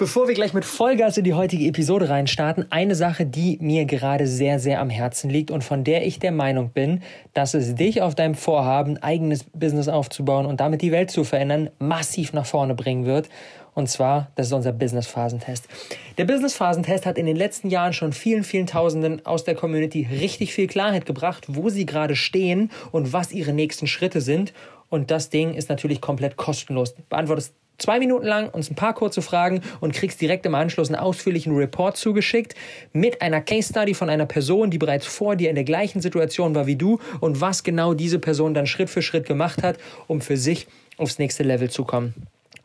Bevor wir gleich mit Vollgas in die heutige Episode reinstarten, eine Sache, die mir gerade sehr, sehr am Herzen liegt und von der ich der Meinung bin, dass es dich auf deinem Vorhaben, eigenes Business aufzubauen und damit die Welt zu verändern, massiv nach vorne bringen wird. Und zwar, das ist unser Business-Phasentest. Der Business-Phasentest hat in den letzten Jahren schon vielen, vielen Tausenden aus der Community richtig viel Klarheit gebracht, wo sie gerade stehen und was ihre nächsten Schritte sind. Und das Ding ist natürlich komplett kostenlos. Beantwortest zwei Minuten lang uns ein paar kurze Fragen und kriegst direkt im Anschluss einen ausführlichen Report zugeschickt mit einer Case Study von einer Person, die bereits vor dir in der gleichen Situation war wie du und was genau diese Person dann Schritt für Schritt gemacht hat, um für sich aufs nächste Level zu kommen.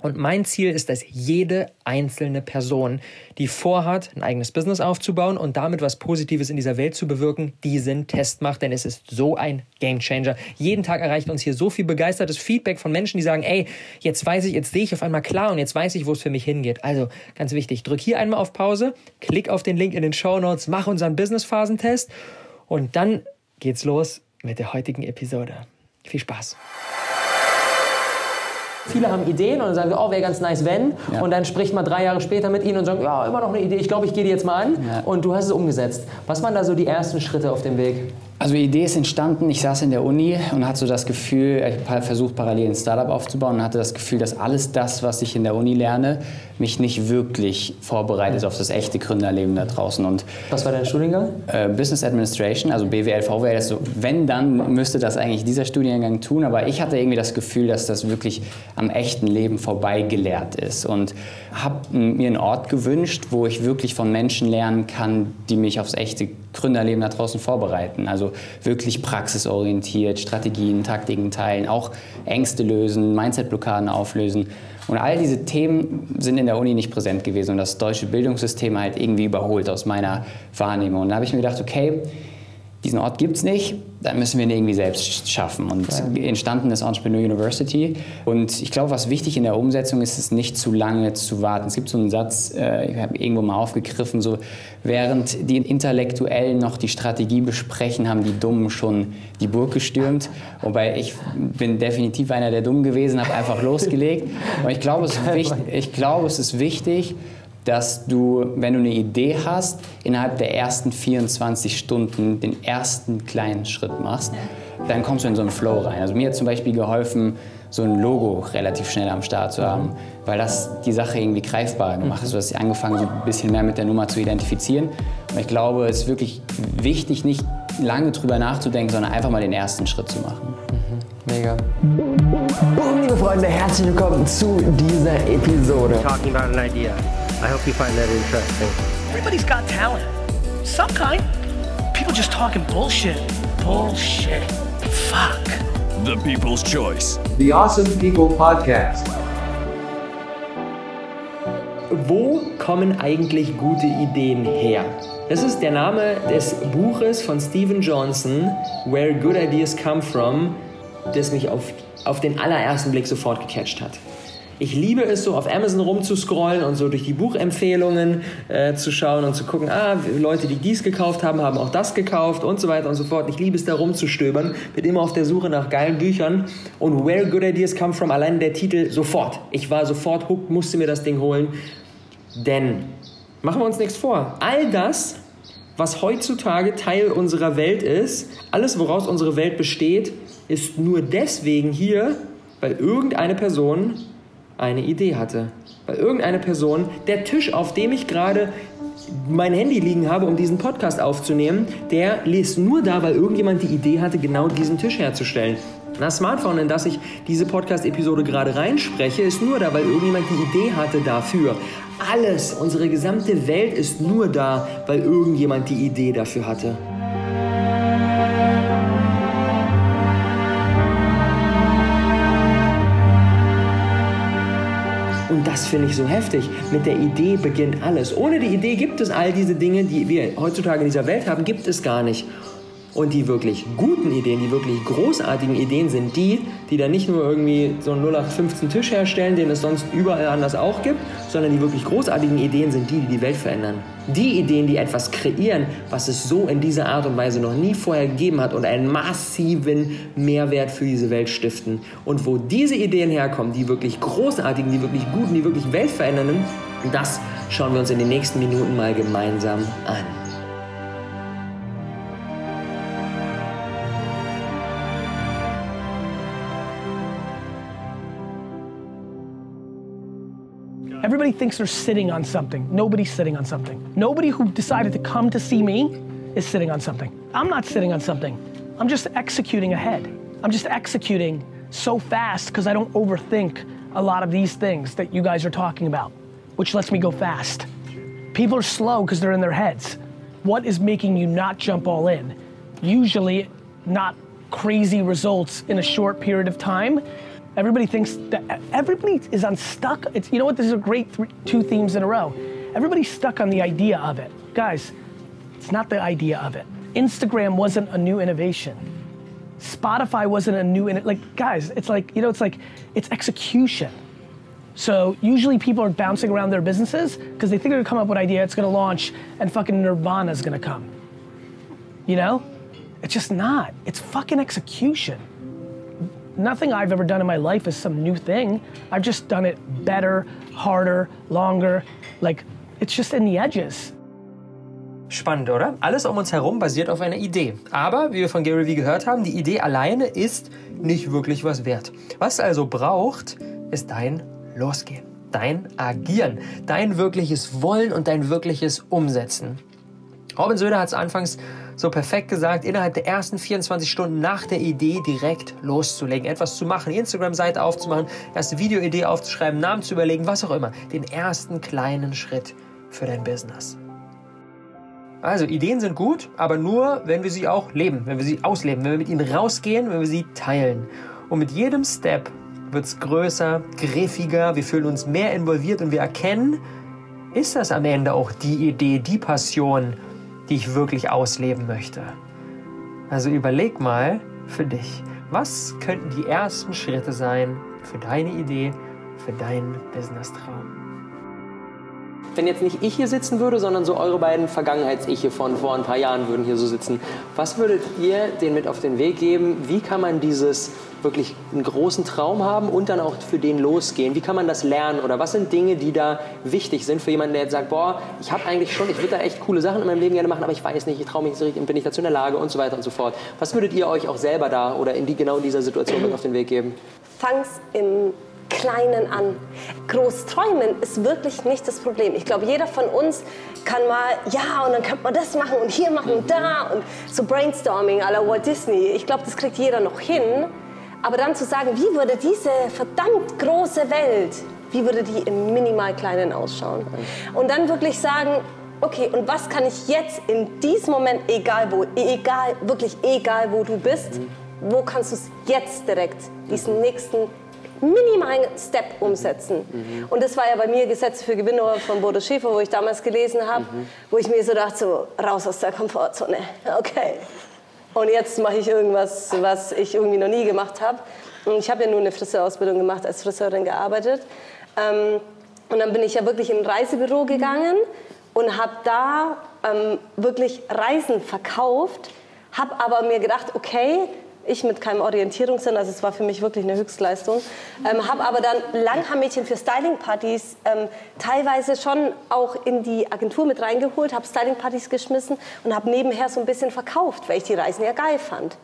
Und mein Ziel ist, dass jede einzelne Person, die vorhat, ein eigenes Business aufzubauen und damit was Positives in dieser Welt zu bewirken, diesen Test macht, denn es ist so ein Gamechanger. Jeden Tag erreicht uns hier so viel begeistertes Feedback von Menschen, die sagen, ey, jetzt weiß ich, jetzt sehe ich auf einmal klar und jetzt weiß ich, wo es für mich hingeht. Also ganz wichtig, drück hier einmal auf Pause, klick auf den Link in den Show Notes, mach unseren Business-Phasentest und dann geht's los mit der heutigen Episode. Viel Spaß! Viele haben Ideen und dann sagen, oh, wäre ganz nice, wenn. Ja. Und dann spricht man drei Jahre später mit ihnen und sagt, ja, immer noch eine Idee, ich glaube, ich gehe die jetzt mal an. Ja. Und du hast es umgesetzt. Was waren da so die ersten Schritte auf dem Weg? Also die Idee ist entstanden, ich saß in der Uni und hatte so das Gefühl, ich habe versucht parallel ein Startup aufzubauen und hatte das Gefühl, dass alles das, was ich in der Uni lerne, mich nicht wirklich vorbereitet auf das echte Gründerleben da draußen. Und was war dein Studiengang? Äh, Business Administration, also BWL, VWL. Also wenn, dann müsste das eigentlich dieser Studiengang tun, aber ich hatte irgendwie das Gefühl, dass das wirklich am echten Leben vorbei gelehrt ist und habe mir einen Ort gewünscht, wo ich wirklich von Menschen lernen kann, die mich aufs echte Gründerleben da draußen vorbereiten. Also wirklich praxisorientiert, Strategien, Taktiken teilen, auch Ängste lösen, Mindset-Blockaden auflösen. Und all diese Themen sind in der Uni nicht präsent gewesen und das deutsche Bildungssystem halt irgendwie überholt aus meiner Wahrnehmung. Und da habe ich mir gedacht, okay, diesen Ort gibt es nicht, dann müssen wir ihn irgendwie selbst schaffen. Und ja. entstanden ist Entrepreneur University. Und ich glaube, was wichtig in der Umsetzung ist, ist nicht zu lange zu warten. Es gibt so einen Satz, äh, ich habe irgendwo mal aufgegriffen, so während die Intellektuellen noch die Strategie besprechen, haben die Dummen schon die Burg gestürmt. Wobei ich bin definitiv einer der Dummen gewesen, habe einfach losgelegt. Und ich glaube, es, ich glaube, es ist wichtig, dass du, wenn du eine Idee hast, innerhalb der ersten 24 Stunden den ersten kleinen Schritt machst, dann kommst du in so einen Flow rein. Also mir hat zum Beispiel geholfen, so ein Logo relativ schnell am Start zu haben, weil das die Sache irgendwie greifbar gemacht hat. Du hast angefangen, so ein bisschen mehr mit der Nummer zu identifizieren. Und ich glaube, es ist wirklich wichtig, nicht lange drüber nachzudenken, sondern einfach mal den ersten Schritt zu machen. Mhm. Mega. Boom, liebe Freunde, herzlich willkommen zu dieser Episode. Talking about an idea. I hope you find that interesting. Everybody's got talent. Some kind. People just talking bullshit. Bullshit. Fuck. The People's Choice. The Awesome People Podcast. Wo kommen eigentlich gute Ideen her? Das ist der Name des Buches von Stephen Johnson, Where Good Ideas Come From, das mich auf, auf den allerersten Blick sofort gecatcht hat. Ich liebe es, so auf Amazon rumzuscrollen und so durch die Buchempfehlungen äh, zu schauen und zu gucken, ah, Leute, die dies gekauft haben, haben auch das gekauft und so weiter und so fort. Ich liebe es, da rumzustöbern, bin immer auf der Suche nach geilen Büchern und Where Good Ideas Come From, allein der Titel, sofort. Ich war sofort hooked, musste mir das Ding holen, denn, machen wir uns nichts vor, all das, was heutzutage Teil unserer Welt ist, alles, woraus unsere Welt besteht, ist nur deswegen hier, weil irgendeine Person eine Idee hatte. Weil irgendeine Person, der Tisch, auf dem ich gerade mein Handy liegen habe, um diesen Podcast aufzunehmen, der ist nur da, weil irgendjemand die Idee hatte, genau diesen Tisch herzustellen. Das Smartphone, in das ich diese Podcast-Episode gerade reinspreche, ist nur da, weil irgendjemand die Idee hatte dafür. Alles, unsere gesamte Welt ist nur da, weil irgendjemand die Idee dafür hatte. Das finde ich so heftig. Mit der Idee beginnt alles. Ohne die Idee gibt es all diese Dinge, die wir heutzutage in dieser Welt haben, gibt es gar nicht. Und die wirklich guten Ideen, die wirklich großartigen Ideen sind die, die dann nicht nur irgendwie so einen 0815 Tisch herstellen, den es sonst überall anders auch gibt, sondern die wirklich großartigen Ideen sind die, die die Welt verändern. Die Ideen, die etwas kreieren, was es so in dieser Art und Weise noch nie vorher gegeben hat und einen massiven Mehrwert für diese Welt stiften. Und wo diese Ideen herkommen, die wirklich großartigen, die wirklich guten, die wirklich weltverändernden, das schauen wir uns in den nächsten Minuten mal gemeinsam an. Everybody thinks they're sitting on something. Nobody's sitting on something. Nobody who decided to come to see me is sitting on something. I'm not sitting on something. I'm just executing ahead. I'm just executing so fast because I don't overthink a lot of these things that you guys are talking about, which lets me go fast. People are slow because they're in their heads. What is making you not jump all in? Usually, not crazy results in a short period of time. Everybody thinks that everybody is unstuck. It's you know what? This is a great two themes in a row. Everybody's stuck on the idea of it, guys. It's not the idea of it. Instagram wasn't a new innovation. Spotify wasn't a new in like guys. It's like you know, it's like it's execution. So usually people are bouncing around their businesses because they think they're gonna come up with an idea, it's gonna launch, and fucking Nirvana's gonna come. You know? It's just not. It's fucking execution. Nothing I've ever done in my life is some new thing. I've just done it better, harder, longer. Like, it's just in the edges. Spannend, oder? Alles um uns herum basiert auf einer Idee. Aber, wie wir von Gary Vee gehört haben, die Idee alleine ist nicht wirklich was wert. Was also braucht, ist dein Losgehen, dein Agieren, dein wirkliches Wollen und dein wirkliches Umsetzen. Robin Söder hat es anfangs so perfekt gesagt, innerhalb der ersten 24 Stunden nach der Idee direkt loszulegen, etwas zu machen, Instagram-Seite aufzumachen, erste Videoidee aufzuschreiben, Namen zu überlegen, was auch immer. Den ersten kleinen Schritt für dein Business. Also Ideen sind gut, aber nur, wenn wir sie auch leben, wenn wir sie ausleben, wenn wir mit ihnen rausgehen, wenn wir sie teilen. Und mit jedem Step wird es größer, griffiger, wir fühlen uns mehr involviert und wir erkennen, ist das am Ende auch die Idee, die Passion, die ich wirklich ausleben möchte. Also überleg mal für dich, was könnten die ersten Schritte sein für deine Idee, für deinen Business-Traum? Wenn jetzt nicht ich hier sitzen würde, sondern so eure beiden Vergangenheits-Ich von vor ein paar Jahren würden hier so sitzen, was würdet ihr denen mit auf den Weg geben? Wie kann man dieses wirklich einen großen Traum haben und dann auch für den losgehen? Wie kann man das lernen? Oder was sind Dinge, die da wichtig sind für jemanden, der jetzt sagt, boah, ich habe eigentlich schon, ich würde da echt coole Sachen in meinem Leben gerne machen, aber ich weiß nicht, ich traue mich nicht so richtig, bin ich dazu in der Lage und so weiter und so fort. Was würdet ihr euch auch selber da oder in die, genau in dieser Situation mit auf den Weg geben? Fang's im Kleinen an. Groß träumen ist wirklich nicht das Problem. Ich glaube, jeder von uns kann mal, ja, und dann könnte man das machen und hier machen und da und so Brainstorming à la Walt Disney. Ich glaube, das kriegt jeder noch hin. Aber dann zu sagen, wie würde diese verdammt große Welt, wie würde die im minimal Kleinen ausschauen? Und dann wirklich sagen, okay, und was kann ich jetzt in diesem Moment, egal wo, egal, wirklich egal wo du bist, wo kannst du es jetzt direkt, diesen nächsten minimalen Step umsetzen. Und das war ja bei mir Gesetz für Gewinner von Bodo Schäfer, wo ich damals gelesen habe, wo ich mir so dachte, so raus aus der Komfortzone. Okay. Und jetzt mache ich irgendwas, was ich irgendwie noch nie gemacht habe. Und ich habe ja nur eine Friseurausbildung gemacht, als Friseurin gearbeitet. Ähm, und dann bin ich ja wirklich in ein Reisebüro gegangen und habe da ähm, wirklich Reisen verkauft, habe aber mir gedacht, okay, ich mit keinem Orientierungssinn, also es war für mich wirklich eine Höchstleistung, ähm, habe aber dann Langhaarmädchen für Stylingpartys ähm, teilweise schon auch in die Agentur mit reingeholt, habe Stylingpartys geschmissen und habe nebenher so ein bisschen verkauft, weil ich die Reisen ja geil fand.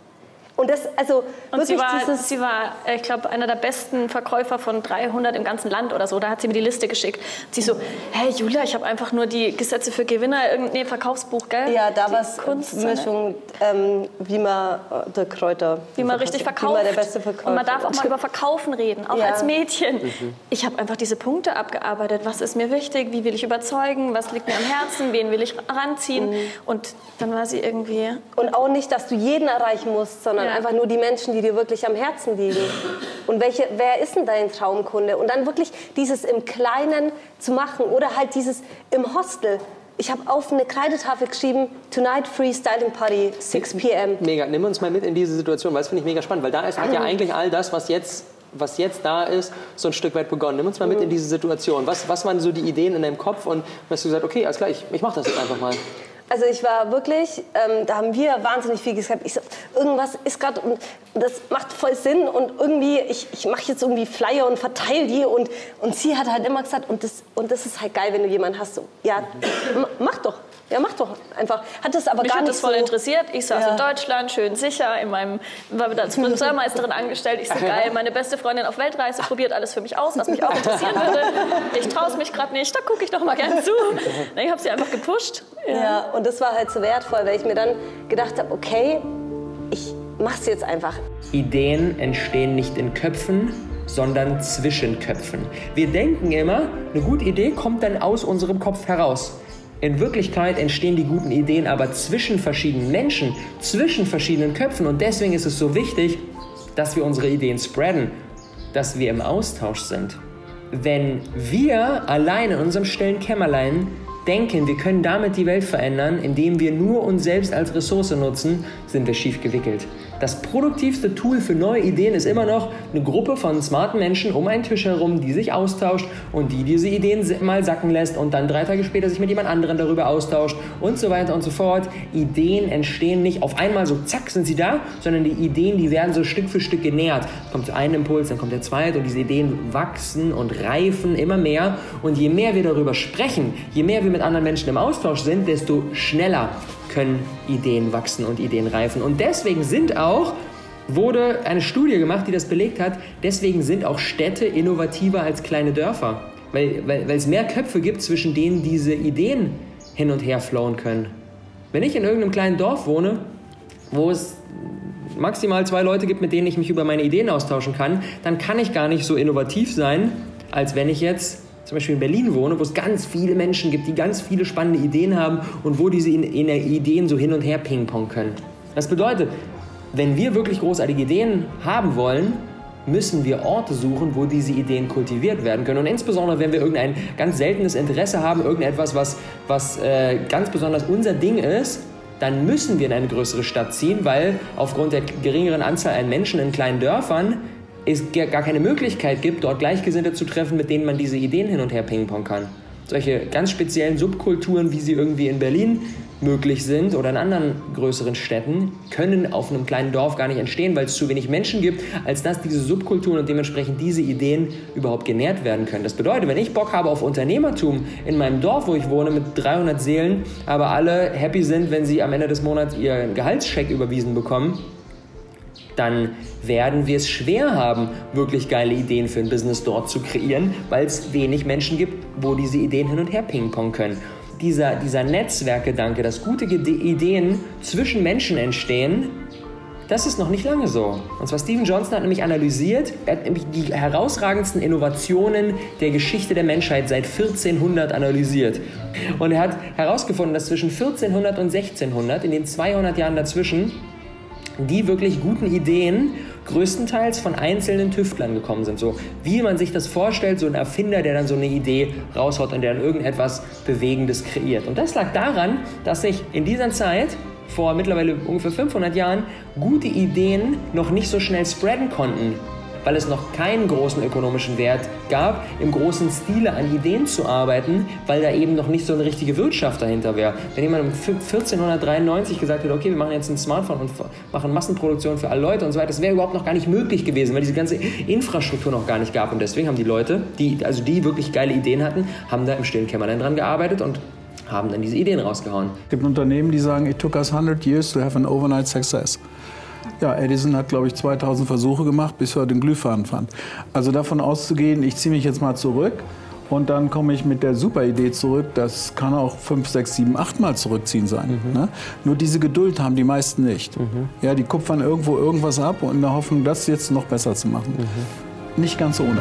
Und das, also Und sie war, dieses, sie war, äh, ich glaube, einer der besten Verkäufer von 300 im ganzen Land oder so. Da hat sie mir die Liste geschickt. Sie so, hey Julia, ich habe einfach nur die Gesetze für Gewinner, irgendein Verkaufsbuch, gell? ja, da war es Kunst? Mischung, ähm, wie man äh, der Kräuter, Wie man richtig Wie verkauft. man der beste Verkäufer Und man darf auch mal über Verkaufen reden, auch Ja. als Mädchen. Ich habe einfach diese Punkte abgearbeitet. Was ist mir wichtig? Wie will ich überzeugen? Was liegt mir am Herzen? Wen will ich ranziehen? Mhm. Und dann war sie irgendwie Und auch nicht, dass du jeden erreichen musst, sondern Ja. Einfach nur die Menschen, die dir wirklich am Herzen liegen. Und welche, wer ist denn dein Traumkunde? Und dann wirklich dieses im Kleinen zu machen oder halt dieses im Hostel. Ich habe auf eine Kreidetafel geschrieben, Tonight Free Styling Party, 6 p.m. Mega, nimm uns mal mit in diese Situation, weil das finde ich mega spannend, weil da ist hat ja eigentlich all das, was jetzt, was jetzt da ist, so ein Stück weit begonnen. Nimm uns mal mit in diese Situation. Was, was waren so die Ideen in deinem Kopf und hast du gesagt, okay, alles klar, ich, ich mache das jetzt einfach mal. Also ich war wirklich, ähm, da haben wir wahnsinnig viel gesagt. Ich so, irgendwas ist gerade und das macht voll Sinn und irgendwie, ich, ich mache jetzt irgendwie Flyer und verteile die und, und sie hat halt immer gesagt, und das, und das ist halt geil, wenn du jemanden hast, so, ja, mach doch. Ja, mach doch einfach. Hat das aber Mich gar hat nicht das voll so, interessiert. Ich saß Ja. in Deutschland, schön sicher, in meinem, war wieder als Friseurmeisterin angestellt. Ich so, geil, meine beste Freundin auf Weltreise probiert alles für mich aus, was mich auch interessieren würde. Ich traue es mich gerade nicht, da gucke ich doch mal gern zu. Ich habe sie einfach gepusht. Ja. und das war halt so wertvoll, weil ich mir dann gedacht habe, okay, ich mach's jetzt einfach. Ideen entstehen nicht in Köpfen, sondern zwischen Köpfen. Wir denken immer, eine gute Idee kommt dann aus unserem Kopf heraus. In Wirklichkeit entstehen die guten Ideen aber zwischen verschiedenen Menschen, zwischen verschiedenen Köpfen. Und deswegen ist es so wichtig, dass wir unsere Ideen spreaden, dass wir im Austausch sind. Wenn wir allein in unserem stillen Kämmerlein denken, wir können damit die Welt verändern, indem wir nur uns selbst als Ressource nutzen, sind wir schief gewickelt. Das produktivste Tool für neue Ideen ist immer noch eine Gruppe von smarten Menschen um einen Tisch herum, die sich austauscht und die diese Ideen mal sacken lässt und dann drei Tage später sich mit jemand anderem darüber austauscht und so weiter und so fort. Ideen entstehen nicht auf einmal so zack sind sie da, sondern die Ideen, die werden so Stück für Stück genährt. Kommt ein Impuls, dann kommt der zweite und diese Ideen wachsen und reifen immer mehr und je mehr wir darüber sprechen, je mehr wir mit anderen Menschen im Austausch sind, desto schneller können Ideen wachsen und Ideen reifen. Und deswegen sind auch, wurde eine Studie gemacht, die das belegt hat, deswegen sind auch Städte innovativer als kleine Dörfer. Weil, weil, weil es mehr Köpfe gibt, zwischen denen diese Ideen hin und her flowen können. Wenn ich in irgendeinem kleinen Dorf wohne, wo es maximal zwei Leute gibt, mit denen ich mich über meine Ideen austauschen kann, dann kann ich gar nicht so innovativ sein, als wenn ich jetzt zum Beispiel in Berlin wohne, wo es ganz viele Menschen gibt, die ganz viele spannende Ideen haben und wo diese Ideen so hin und her pingpong können. Das bedeutet, wenn wir wirklich großartige Ideen haben wollen, müssen wir Orte suchen, wo diese Ideen kultiviert werden können. Und insbesondere, wenn wir irgendein ganz seltenes Interesse haben, irgendetwas, was, was äh, ganz besonders unser Ding ist, dann müssen wir in eine größere Stadt ziehen, weil aufgrund der geringeren Anzahl an Menschen in kleinen Dörfern es gar keine Möglichkeit gibt, dort Gleichgesinnte zu treffen, mit denen man diese Ideen hin und her pingpong kann. Solche ganz speziellen Subkulturen, wie sie irgendwie in Berlin möglich sind oder in anderen größeren Städten, können auf einem kleinen Dorf gar nicht entstehen, weil es zu wenig Menschen gibt, als dass diese Subkulturen und dementsprechend diese Ideen überhaupt genährt werden können. Das bedeutet, wenn ich Bock habe auf Unternehmertum in meinem Dorf, wo ich wohne, mit 300 Seelen, aber alle happy sind, wenn sie am Ende des Monats ihren Gehaltscheck überwiesen bekommen, dann werden wir es schwer haben, wirklich geile Ideen für ein Business dort zu kreieren, weil es wenig Menschen gibt, wo diese Ideen hin und her pingpong können. Dieser, dieser Netzwerkgedanke, dass gute Ideen zwischen Menschen entstehen, das ist noch nicht lange so. Und zwar Steven Johnson hat nämlich analysiert, er hat nämlich die herausragendsten Innovationen der Geschichte der Menschheit seit 1400 analysiert. Und er hat herausgefunden, dass zwischen 1400 und 1600, in den 200 Jahren dazwischen, die wirklich guten Ideen größtenteils von einzelnen Tüftlern gekommen sind. So wie man sich das vorstellt, so ein Erfinder, der dann so eine Idee raushaut und der dann irgendetwas Bewegendes kreiert. Und das lag daran, dass sich in dieser Zeit vor mittlerweile ungefähr 500 Jahren gute Ideen noch nicht so schnell spreaden konnten, weil es noch keinen großen ökonomischen Wert gab, im großen Stile an Ideen zu arbeiten, weil da eben noch nicht so eine richtige Wirtschaft dahinter wäre. Wenn jemand um 1493 gesagt hätte, okay, wir machen jetzt ein Smartphone und machen Massenproduktion für alle Leute und so weiter, das wäre überhaupt noch gar nicht möglich gewesen, weil diese ganze Infrastruktur noch gar nicht gab. Und deswegen haben die Leute, die, also die wirklich geile Ideen hatten, haben da im stillen Kämmerlein dran gearbeitet und haben dann diese Ideen rausgehauen. Es gibt Unternehmen, die sagen, it took us 100 years to have an overnight success. Ja, Edison hat, glaube ich, 2000 Versuche gemacht, bis er den Glühfaden fand. Also davon auszugehen, ich ziehe mich jetzt mal zurück und dann komme ich mit der super Idee zurück, das kann auch 5, 6, 7, 8 Mal zurückziehen sein. Ne? Nur diese Geduld haben die meisten nicht. Ja, die kupfern irgendwo irgendwas ab und in der Hoffnung, das jetzt noch besser zu machen. Nicht ganz ohne.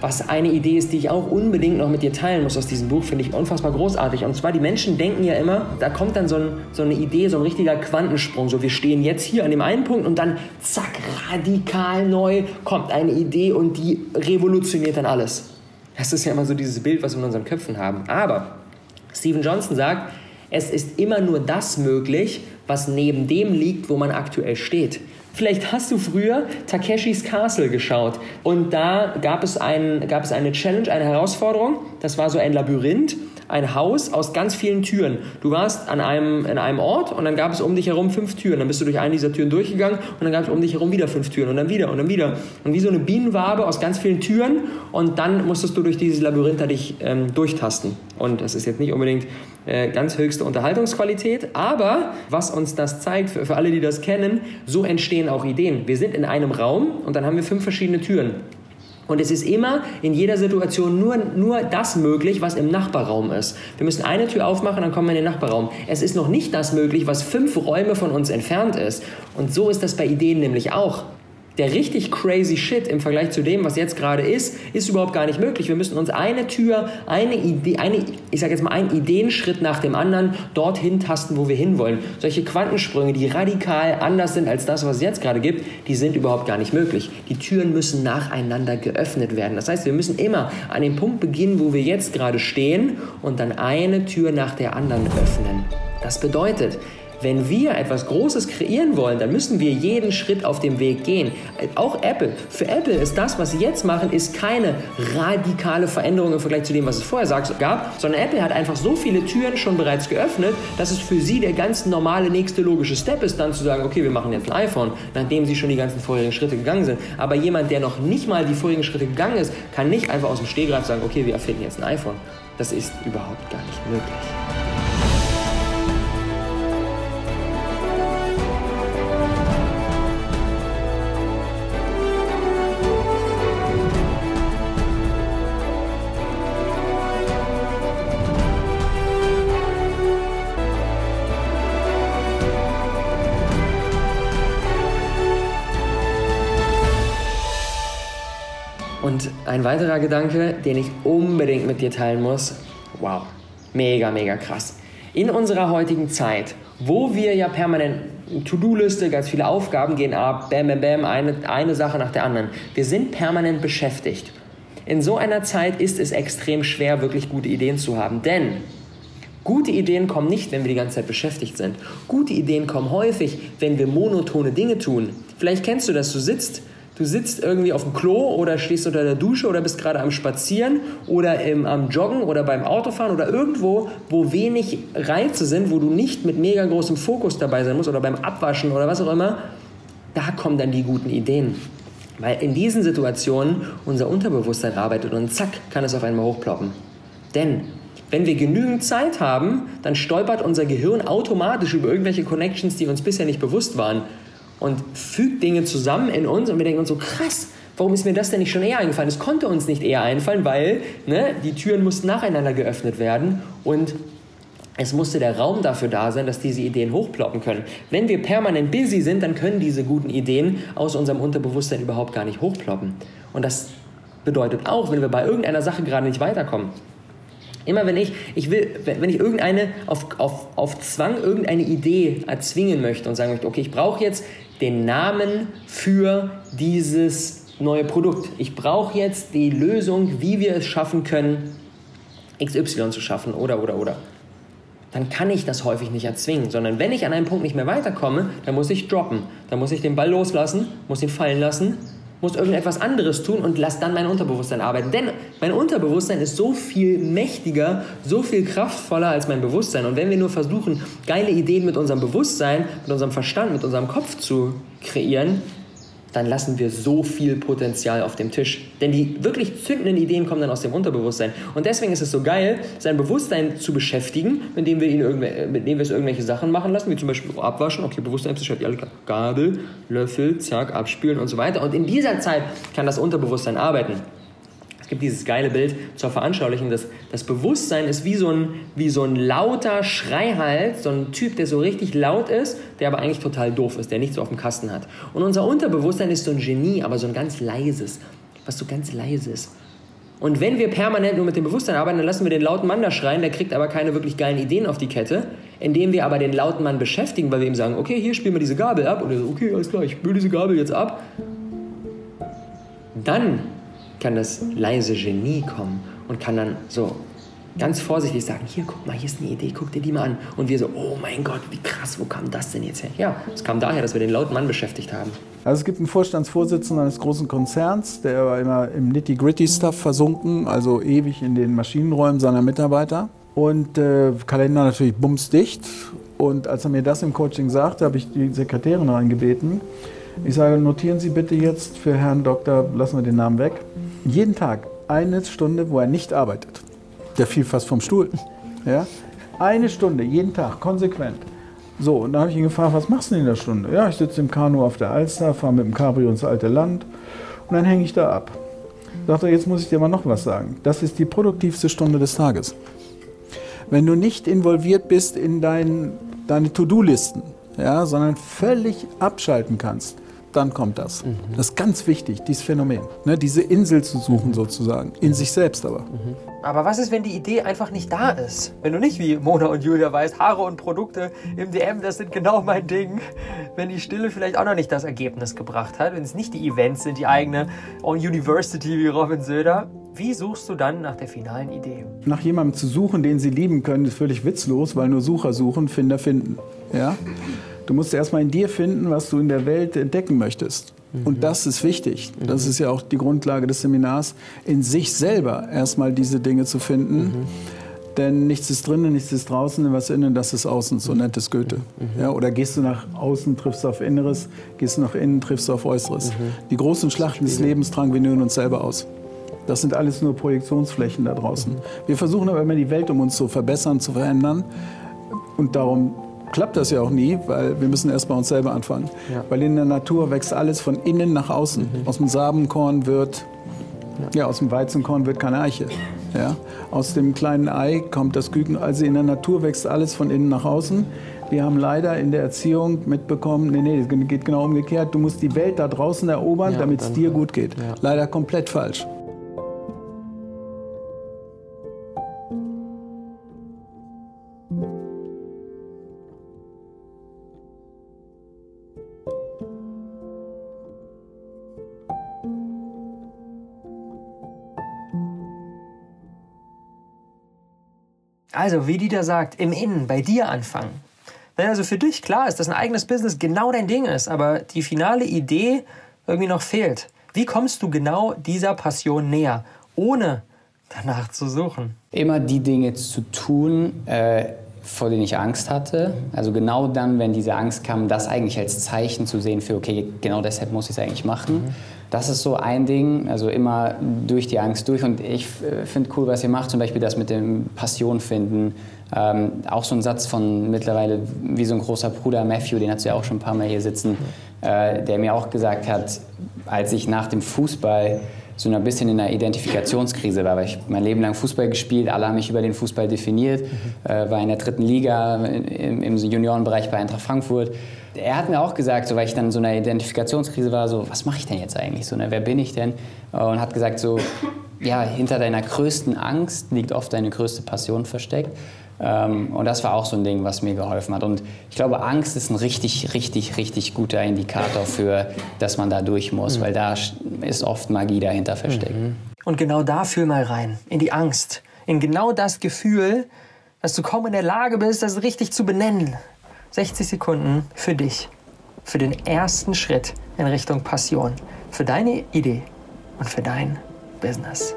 Was eine Idee ist, die ich auch unbedingt noch mit dir teilen muss aus diesem Buch, finde ich unfassbar großartig. Und zwar, die Menschen denken ja immer, da kommt dann so, ein, so eine Idee, so ein richtiger Quantensprung. So, wir stehen jetzt hier an dem einen Punkt und dann, zack, radikal neu kommt eine Idee und die revolutioniert dann alles. Das ist ja immer so dieses Bild, was wir in unseren Köpfen haben. Aber Steven Johnson sagt, es ist immer nur das möglich, was neben dem liegt, wo man aktuell steht. Vielleicht hast du früher Takeshis Castle geschaut und da gab es, ein, gab es eine Challenge, eine Herausforderung. Das war so ein Labyrinth ein Haus aus ganz vielen Türen. Du warst an einem, in einem Ort und dann gab es um dich herum fünf Türen. Dann bist du durch eine dieser Türen durchgegangen und dann gab es um dich herum wieder fünf Türen und dann wieder und dann wieder. Und wie so eine Bienenwabe aus ganz vielen Türen und dann musstest du durch dieses Labyrinth da dich ähm, durchtasten. Und das ist jetzt nicht unbedingt äh, ganz höchste Unterhaltungsqualität, aber was uns das zeigt, für, für alle, die das kennen, so entstehen auch Ideen. Wir sind in einem Raum und dann haben wir fünf verschiedene Türen. Und es ist immer in jeder Situation nur, nur das möglich, was im Nachbarraum ist. Wir müssen eine Tür aufmachen, dann kommen wir in den Nachbarraum. Es ist noch nicht das möglich, was fünf Räume von uns entfernt ist. Und so ist das bei Ideen nämlich auch der richtig crazy Shit im Vergleich zu dem, was jetzt gerade ist, ist überhaupt gar nicht möglich. Wir müssen uns eine Tür, eine Idee, eine, ich sage jetzt mal einen Ideenschritt nach dem anderen dorthin tasten, wo wir hinwollen. Solche Quantensprünge, die radikal anders sind als das, was es jetzt gerade gibt, die sind überhaupt gar nicht möglich. Die Türen müssen nacheinander geöffnet werden. Das heißt, wir müssen immer an dem Punkt beginnen, wo wir jetzt gerade stehen und dann eine Tür nach der anderen öffnen. Das bedeutet, wenn wir etwas Großes kreieren wollen, dann müssen wir jeden Schritt auf dem Weg gehen. Auch Apple. Für Apple ist das, was sie jetzt machen, ist keine radikale Veränderung im Vergleich zu dem, was es vorher gab, sondern Apple hat einfach so viele Türen schon bereits geöffnet, dass es für sie der ganz normale nächste logische Step ist, dann zu sagen, okay, wir machen jetzt ein iPhone, nachdem sie schon die ganzen vorherigen Schritte gegangen sind. Aber jemand, der noch nicht mal die vorherigen Schritte gegangen ist, kann nicht einfach aus dem Stehgreif sagen, okay, wir erfinden jetzt ein iPhone. Das ist überhaupt gar nicht möglich. Und ein weiterer Gedanke, den ich unbedingt mit dir teilen muss, wow, mega, mega krass. In unserer heutigen Zeit, wo wir ja permanent To-Do-Liste, ganz viele Aufgaben gehen ab, bam, bam, bam, eine, eine Sache nach der anderen. Wir sind permanent beschäftigt. In so einer Zeit ist es extrem schwer, wirklich gute Ideen zu haben, denn Gute Ideen kommen nicht, wenn wir die ganze Zeit beschäftigt sind. Gute Ideen kommen häufig, wenn wir monotone Dinge tun. Vielleicht kennst du das, du sitzt Du sitzt irgendwie auf dem Klo oder stehst unter der Dusche oder bist gerade am Spazieren oder im, am Joggen oder beim Autofahren oder irgendwo, wo wenig Reize sind, wo du nicht mit mega großem Fokus dabei sein musst oder beim Abwaschen oder was auch immer. Da kommen dann die guten Ideen. Weil in diesen Situationen unser Unterbewusstsein arbeitet und zack, kann es auf einmal hochploppen. Denn wenn wir genügend Zeit haben, dann stolpert unser Gehirn automatisch über irgendwelche Connections, die uns bisher nicht bewusst waren und fügt Dinge zusammen in uns und wir denken uns so, krass, warum ist mir das denn nicht schon eher eingefallen? Es konnte uns nicht eher einfallen, weil ne, die Türen mussten nacheinander geöffnet werden und es musste der Raum dafür da sein, dass diese Ideen hochploppen können. Wenn wir permanent busy sind, dann können diese guten Ideen aus unserem Unterbewusstsein überhaupt gar nicht hochploppen. Und das bedeutet auch, wenn wir bei irgendeiner Sache gerade nicht weiterkommen, Immer wenn ich, ich will, wenn ich irgendeine auf, auf, auf Zwang irgendeine Idee erzwingen möchte und sagen möchte, okay, ich brauche jetzt den Namen für dieses neue Produkt. Ich brauche jetzt die Lösung, wie wir es schaffen können, XY zu schaffen oder oder oder. Dann kann ich das häufig nicht erzwingen, sondern wenn ich an einem Punkt nicht mehr weiterkomme, dann muss ich droppen. Dann muss ich den Ball loslassen, muss ihn fallen lassen muss irgendetwas anderes tun und lass dann mein Unterbewusstsein arbeiten. Denn mein Unterbewusstsein ist so viel mächtiger, so viel kraftvoller als mein Bewusstsein. Und wenn wir nur versuchen, geile Ideen mit unserem Bewusstsein, mit unserem Verstand, mit unserem Kopf zu kreieren, dann lassen wir so viel Potenzial auf dem Tisch. Denn die wirklich zündenden Ideen kommen dann aus dem Unterbewusstsein. Und deswegen ist es so geil, sein Bewusstsein zu beschäftigen, indem wir, ihn indem wir es irgendwelche Sachen machen lassen, wie zum Beispiel abwaschen, okay, Bewusstsein beschäftigt alle Gabel, Löffel, zack, abspülen und so weiter. Und in dieser Zeit kann das Unterbewusstsein arbeiten. Es gibt dieses geile Bild zur Veranschaulichung, dass das Bewusstsein ist wie so, ein, wie so ein lauter Schreihals, so ein Typ, der so richtig laut ist, der aber eigentlich total doof ist, der nichts auf dem Kasten hat. Und unser Unterbewusstsein ist so ein Genie, aber so ein ganz leises, was so ganz leise ist. Und wenn wir permanent nur mit dem Bewusstsein arbeiten, dann lassen wir den lauten Mann da schreien, der kriegt aber keine wirklich geilen Ideen auf die Kette. Indem wir aber den lauten Mann beschäftigen, weil wir ihm sagen, okay, hier spielen wir diese Gabel ab. Und er so, okay, alles klar, ich spüle diese Gabel jetzt ab. Dann kann das leise Genie kommen und kann dann so ganz vorsichtig sagen, hier, guck mal, hier ist eine Idee, guck dir die mal an. Und wir so, oh mein Gott, wie krass, wo kam das denn jetzt her? Ja, es kam daher, dass wir den lauten Mann beschäftigt haben. Also es gibt einen Vorstandsvorsitzenden eines großen Konzerns, der war immer im Nitty-Gritty-Stuff versunken, also ewig in den Maschinenräumen seiner Mitarbeiter. Und äh, Kalender natürlich bumsdicht. Und als er mir das im Coaching sagte, habe ich die Sekretärin reingebeten. Ich sage, notieren Sie bitte jetzt für Herrn Doktor, lassen wir den Namen weg, jeden Tag eine Stunde, wo er nicht arbeitet. Der fiel fast vom Stuhl. Ja? Eine Stunde, jeden Tag, konsequent. So, und dann habe ich ihn gefragt, was machst du denn in der Stunde? Ja, ich sitze im Kanu auf der Alster, fahre mit dem Cabrio ins alte Land und dann hänge ich da ab. Sagt er, jetzt muss ich dir mal noch was sagen. Das ist die produktivste Stunde des Tages. Wenn du nicht involviert bist in dein, deine To-Do-Listen, ja, sondern völlig abschalten kannst, dann kommt das. Mhm. Das ist ganz wichtig, dieses Phänomen. Ne, diese Insel zu suchen sozusagen, in sich selbst aber. Mhm. Aber was ist, wenn die Idee einfach nicht da ist? Wenn du nicht wie Mona und Julia weißt, Haare und Produkte im DM, das sind genau mein Ding. Wenn die Stille vielleicht auch noch nicht das Ergebnis gebracht hat, wenn es nicht die Events sind, die eigene On University wie Robin Söder. Wie suchst du dann nach der finalen Idee? Nach jemandem zu suchen, den sie lieben können, ist völlig witzlos, weil nur Sucher suchen, Finder finden. Ja? Du musst erstmal in dir finden, was du in der Welt entdecken möchtest. Und das ist wichtig. Das ist ja auch die Grundlage des Seminars, in sich selber erstmal diese Dinge zu finden. Denn nichts ist drinnen, nichts ist draußen, was innen, das ist außen, so nennt es Goethe. Ja, oder gehst du nach außen, triffst du auf Inneres, gehst du nach innen, triffst du auf Äußeres. Die großen Schlachten des Lebens tragen wir nur in uns selber aus. Das sind alles nur Projektionsflächen da draußen. Wir versuchen aber immer die Welt um uns zu verbessern, zu verändern. Und darum klappt das ja auch nie, weil wir müssen erst bei uns selber anfangen. Ja. Weil in der Natur wächst alles von innen nach außen. Mhm. Aus dem Samenkorn wird, ja. aus dem Weizenkorn wird keine Eiche. Ja? Aus dem kleinen Ei kommt das Küken. Also in der Natur wächst alles von innen nach außen. Wir haben leider in der Erziehung mitbekommen, nee, nee, es geht genau umgekehrt. Du musst die Welt da draußen erobern, Ja, damit es dir gut geht. Ja. Leider komplett falsch. Also, wie Dieter sagt, im Innen, bei dir anfangen. Wenn also für dich klar ist, dass ein eigenes Business genau dein Ding ist, aber die finale Idee irgendwie noch fehlt, wie kommst du genau dieser Passion näher, ohne danach zu suchen? Immer die Dinge zu tun, äh, vor denen ich Angst hatte. Also genau dann, wenn diese Angst kam, das eigentlich als Zeichen zu sehen für, okay, genau deshalb muss ich es eigentlich machen. Das ist so ein Ding, also immer durch die Angst durch. Und ich äh, finde cool, was ihr macht, zum Beispiel das mit dem Passion finden. Ähm, auch so ein Satz von mittlerweile, wie so ein großer Bruder Matthew, den hast du ja auch schon ein paar Mal hier sitzen, äh, der mir auch gesagt hat, als ich nach dem Fußball so ein bisschen in einer Identifikationskrise war, weil ich mein Leben lang Fußball gespielt, alle haben mich über den Fußball definiert, äh, war in der dritten Liga im, im Juniorenbereich bei Eintracht Frankfurt. Er hat mir auch gesagt, so, weil ich dann in so einer Identifikationskrise war, so, was mache ich denn jetzt eigentlich, so, ne, wer bin ich denn? Und hat gesagt, so, ja, hinter deiner größten Angst liegt oft deine größte Passion versteckt. Ähm, und das war auch so ein Ding, was mir geholfen hat. Und ich glaube, Angst ist ein richtig, richtig, richtig guter Indikator für, dass man da durch muss, Mhm. weil da ist oft Magie dahinter versteckt. Und genau da fühl mal rein, in die Angst, in genau das Gefühl, dass du kaum in der Lage bist, das richtig zu benennen. 60 Sekunden für dich, für den ersten Schritt in Richtung Passion, für deine Idee und für dein Business.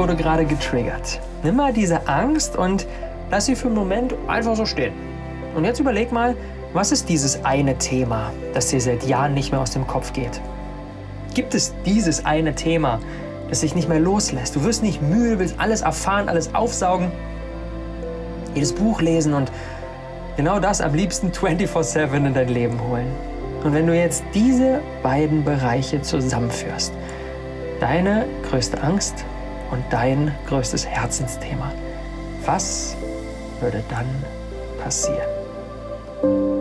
Wurde gerade getriggert. Nimm mal diese Angst und lass sie für einen Moment einfach so stehen. Und jetzt überleg mal, was ist dieses eine Thema, das dir seit Jahren nicht mehr aus dem Kopf geht? Gibt es dieses eine Thema, das dich nicht mehr loslässt? Du wirst nicht müde, willst alles erfahren, alles aufsaugen, jedes Buch lesen und genau das am liebsten 24/7 in dein Leben holen. Und wenn du jetzt diese beiden Bereiche zusammenführst, deine größte Angst und dein größtes Herzensthema, was würde dann passieren?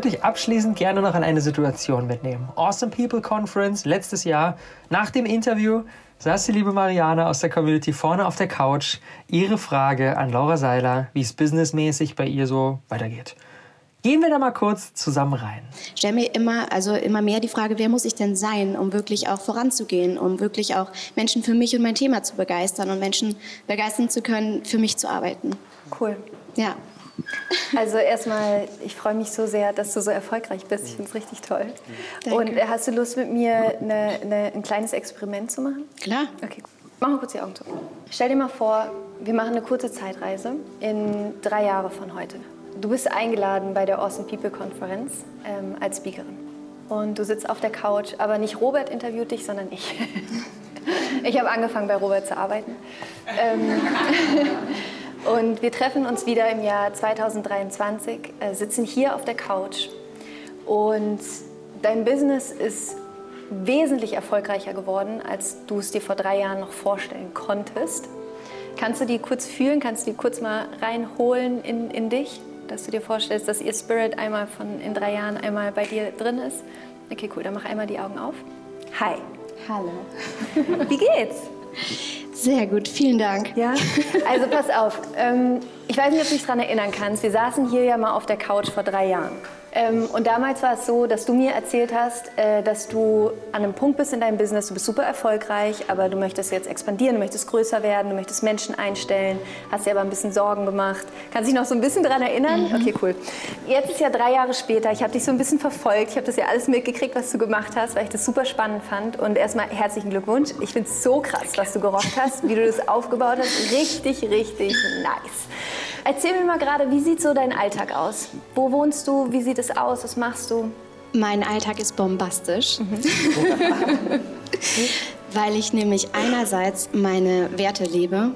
Würde dich abschließend gerne noch an eine Situation mitnehmen. Awesome People Conference letztes Jahr. Nach dem Interview saß die liebe Mariana aus der Community vorne auf der Couch. Ihre Frage an Laura Seiler, wie es businessmäßig bei ihr so weitergeht. Gehen wir da mal kurz zusammen rein. Ich stelle mir immer, also immer mehr die Frage, wer muss ich denn sein, um wirklich auch voranzugehen, um wirklich auch Menschen für mich und mein Thema zu begeistern und Menschen begeistern zu können, für mich zu arbeiten. Cool. Ja. Also erstmal, ich freue mich so sehr, dass du so erfolgreich bist. Ich finde es richtig toll. Danke. Und äh, hast du Lust mit mir eine, eine, ein kleines Experiment zu machen? Klar. Okay, mach mal kurz die Augen zu. Stell dir mal vor, wir machen eine kurze Zeitreise in drei Jahre von heute. Du bist eingeladen bei der Awesome People Konferenz ähm, als Speakerin. Und du sitzt auf der Couch, aber nicht Robert interviewt dich, sondern ich. ich habe angefangen, bei Robert zu arbeiten. Ähm, und wir treffen uns wieder im Jahr 2023, äh, sitzen hier auf der Couch. Und dein Business ist wesentlich erfolgreicher geworden, als du es dir vor drei Jahren noch vorstellen konntest. Kannst du die kurz fühlen? Kannst du die kurz mal reinholen in, in dich? Dass du dir vorstellst, dass ihr Spirit einmal von in drei Jahren einmal bei dir drin ist. Okay, cool. Dann mach einmal die Augen auf. Hi. Hallo. Wie geht's? Sehr gut, vielen Dank. Ja, also pass auf. Ähm, ich weiß nicht, ob du dich daran erinnern kannst. Wir saßen hier ja mal auf der Couch vor drei Jahren. Ähm, und damals war es so, dass du mir erzählt hast, äh, dass du an einem Punkt bist in deinem Business, du bist super erfolgreich, aber du möchtest jetzt expandieren, du möchtest größer werden, du möchtest Menschen einstellen, hast dir aber ein bisschen Sorgen gemacht. Kannst dich noch so ein bisschen daran erinnern? Mhm. Okay, cool. Jetzt ist ja drei Jahre später, ich habe dich so ein bisschen verfolgt, ich habe das ja alles mitgekriegt, was du gemacht hast, weil ich das super spannend fand. Und erstmal herzlichen Glückwunsch. Ich finde es so krass, was du gerockt hast, wie du das aufgebaut hast. Richtig, richtig nice. Erzähl mir mal gerade, wie sieht so dein Alltag aus? Wo wohnst du? Wie sieht es aus? Was machst du? Mein Alltag ist bombastisch. Weil ich nämlich einerseits meine Werte lebe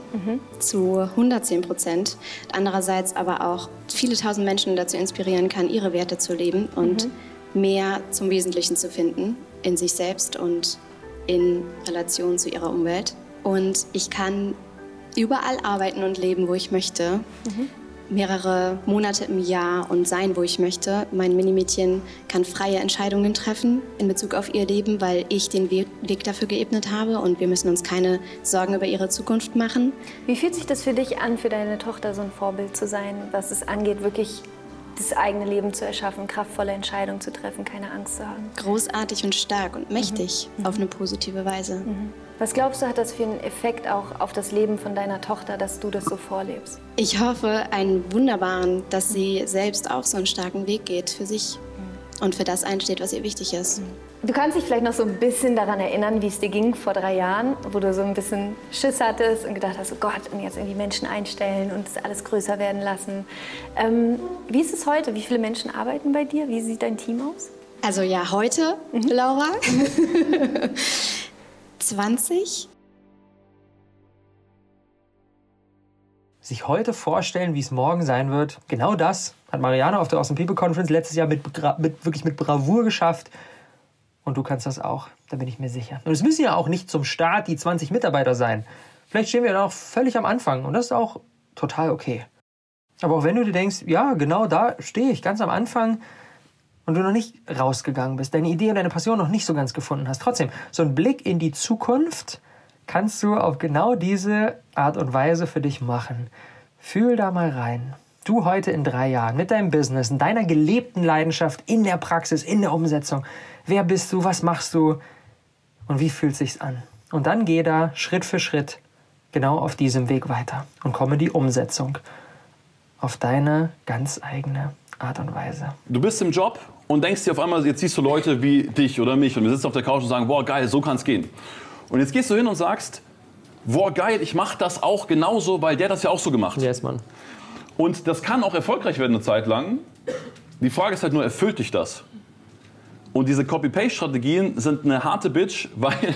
zu 110 Prozent, andererseits aber auch viele tausend Menschen dazu inspirieren kann, ihre Werte zu leben und mehr zum Wesentlichen zu finden in sich selbst und in Relation zu ihrer Umwelt. Und ich kann überall arbeiten und leben, wo ich möchte. Mehrere Monate im Jahr und sein, wo ich möchte. Mein Minimädchen kann freie Entscheidungen treffen in Bezug auf ihr Leben, weil ich den We Weg dafür geebnet habe und wir müssen uns keine Sorgen über ihre Zukunft machen. Wie fühlt sich das für dich an, für deine Tochter so ein Vorbild zu sein, was es angeht, wirklich das eigene Leben zu erschaffen, kraftvolle Entscheidungen zu treffen, keine Angst zu haben? Großartig und stark und mächtig auf eine positive Weise. Was glaubst du, hat das für einen Effekt auch auf das Leben von deiner Tochter, dass du das so vorlebst? Ich hoffe einen wunderbaren, dass sie selbst auch so einen starken Weg geht für sich und für das einsteht, was ihr wichtig ist. Du kannst dich vielleicht noch so ein bisschen daran erinnern, wie es dir ging vor drei Jahren, wo du so ein bisschen Schiss hattest und gedacht hast, oh Gott, und jetzt irgendwie Menschen einstellen und das alles größer werden lassen. Ähm, wie ist es heute? Wie viele Menschen arbeiten bei dir? Wie sieht dein Team aus? Also ja, heute, Laura, 20. sich heute vorstellen, wie es morgen sein wird. Genau das hat Mariana auf der Awesome People Conference letztes Jahr mit, mit, wirklich mit Bravour geschafft. Und du kannst das auch, da bin ich mir sicher. Und es müssen ja auch nicht zum Start die 20 Mitarbeiter sein. Vielleicht stehen wir dann auch völlig am Anfang und das ist auch total okay. Aber auch wenn du dir denkst, ja, genau da stehe ich ganz am Anfang und du noch nicht rausgegangen bist, deine Idee und deine Passion noch nicht so ganz gefunden hast, trotzdem, so ein Blick in die Zukunft kannst du auf genau diese Art und Weise für dich machen. Fühl da mal rein. du heute in drei Jahren mit deinem Business, in deiner gelebten Leidenschaft, in der Praxis, in der Umsetzung, wer bist du, was machst du und wie fühlt sich's an? Und dann geh da Schritt für Schritt genau auf diesem Weg weiter und komme die Umsetzung auf deine ganz eigene Art und Weise. Du bist im Job und denkst dir auf einmal, jetzt siehst du Leute wie dich oder mich und wir sitzen auf der Couch und sagen, boah geil, so kann es gehen. Und jetzt gehst du hin und sagst, boah geil, ich mache das auch genauso, weil der das ja auch so gemacht. Yes, Mann. Und das kann auch erfolgreich werden eine Zeit lang. Die Frage ist halt nur, erfüllt dich das? Und diese Copy-Paste-Strategien sind eine harte Bitch, weil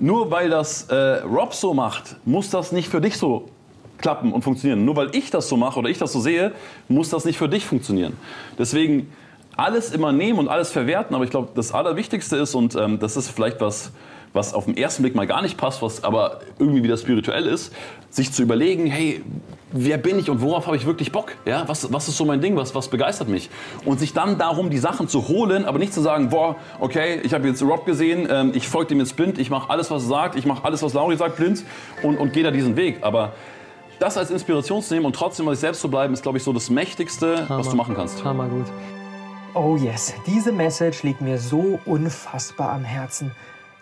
nur weil das äh, Rob so macht, muss das nicht für dich so klappen und funktionieren. Nur weil ich das so mache oder ich das so sehe, muss das nicht für dich funktionieren. Deswegen alles immer nehmen und alles verwerten, aber ich glaube, das Allerwichtigste ist, und ähm, das ist vielleicht was, was auf den ersten Blick mal gar nicht passt, was aber irgendwie wieder spirituell ist, sich zu überlegen, hey, wer bin ich und worauf habe ich wirklich Bock? Ja, was, was ist so mein Ding, was, was begeistert mich? Und sich dann darum, die Sachen zu holen, aber nicht zu sagen, boah, okay, ich habe jetzt Rob gesehen, ähm, ich folge dem jetzt blind, ich mache alles, was er sagt, ich mache alles, was Lauri sagt, blind und, und gehe da diesen Weg. Aber das als Inspiration zu nehmen und trotzdem bei sich selbst zu bleiben, ist, glaube ich, so das Mächtigste, Hammer. was du machen kannst. Hammer gut. Oh yes, diese Message liegt mir so unfassbar am Herzen.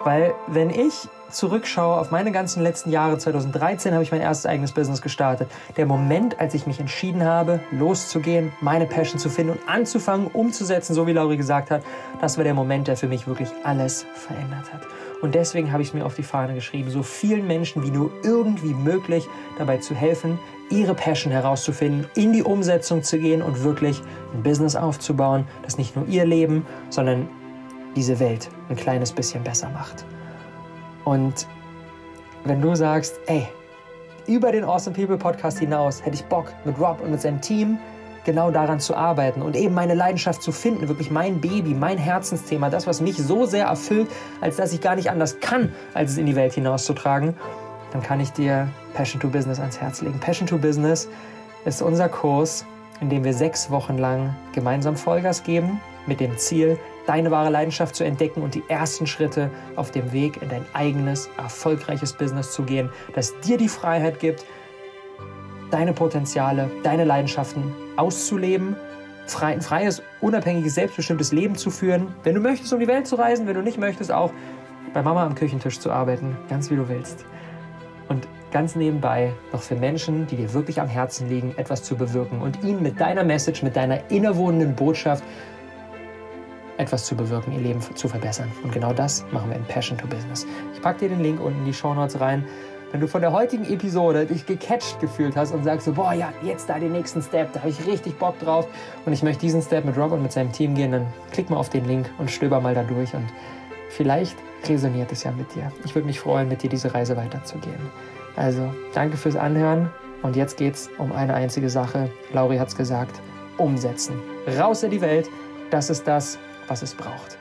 Weil wenn ich zurückschaue auf meine ganzen letzten Jahre, 2013 habe ich mein erstes eigenes Business gestartet. Der Moment, als ich mich entschieden habe, loszugehen, meine Passion zu finden und anzufangen, umzusetzen, so wie Lauri gesagt hat, das war der Moment, der für mich wirklich alles verändert hat. Und deswegen habe ich es mir auf die Fahne geschrieben, so vielen Menschen wie nur irgendwie möglich dabei zu helfen, ihre Passion herauszufinden, in die Umsetzung zu gehen und wirklich ein Business aufzubauen, das nicht nur ihr Leben, sondern diese Welt ein kleines bisschen besser macht. Und wenn du sagst, ey, über den Awesome People Podcast hinaus hätte ich Bock mit Rob und mit seinem Team genau daran zu arbeiten und eben meine Leidenschaft zu finden, wirklich mein Baby, mein Herzensthema, das, was mich so sehr erfüllt, als dass ich gar nicht anders kann, als es in die Welt hinauszutragen, dann kann ich dir Passion to Business ans Herz legen. Passion to Business ist unser Kurs, in dem wir sechs Wochen lang gemeinsam Vollgas geben, mit dem Ziel, deine wahre Leidenschaft zu entdecken und die ersten Schritte auf dem Weg in dein eigenes, erfolgreiches Business zu gehen, das dir die Freiheit gibt, deine Potenziale, deine Leidenschaften auszuleben, frei, ein freies, unabhängiges, selbstbestimmtes Leben zu führen. Wenn du möchtest, um die Welt zu reisen, wenn du nicht möchtest, auch bei Mama am Küchentisch zu arbeiten, ganz wie du willst. Und ganz nebenbei noch für Menschen, die dir wirklich am Herzen liegen, etwas zu bewirken und ihnen mit deiner Message, mit deiner innewohnenden Botschaft etwas zu bewirken, ihr Leben zu verbessern. Und genau das machen wir in Passion to Business. Ich packe dir den Link unten in die Show Notes rein. Wenn du von der heutigen Episode dich gecatcht gefühlt hast und sagst so, boah, ja, jetzt da den nächsten Step, da habe ich richtig Bock drauf und ich möchte diesen Step mit Rob und mit seinem Team gehen, dann klick mal auf den Link und stöber mal da durch und vielleicht resoniert es ja mit dir. Ich würde mich freuen, mit dir diese Reise weiterzugehen. Also, danke fürs Anhören und jetzt geht's um eine einzige Sache. Lauri hat's gesagt, umsetzen. Raus in die Welt, das ist das, was es braucht.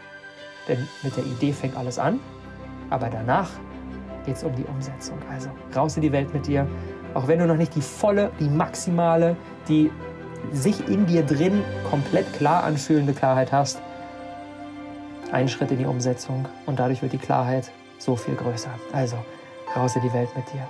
Denn mit der Idee fängt alles an, aber danach geht es um die Umsetzung. Also raus in die Welt mit dir, auch wenn du noch nicht die volle, die maximale, die sich in dir drin komplett klar anfühlende Klarheit hast. Ein Schritt in die Umsetzung und dadurch wird die Klarheit so viel größer. Also raus in die Welt mit dir.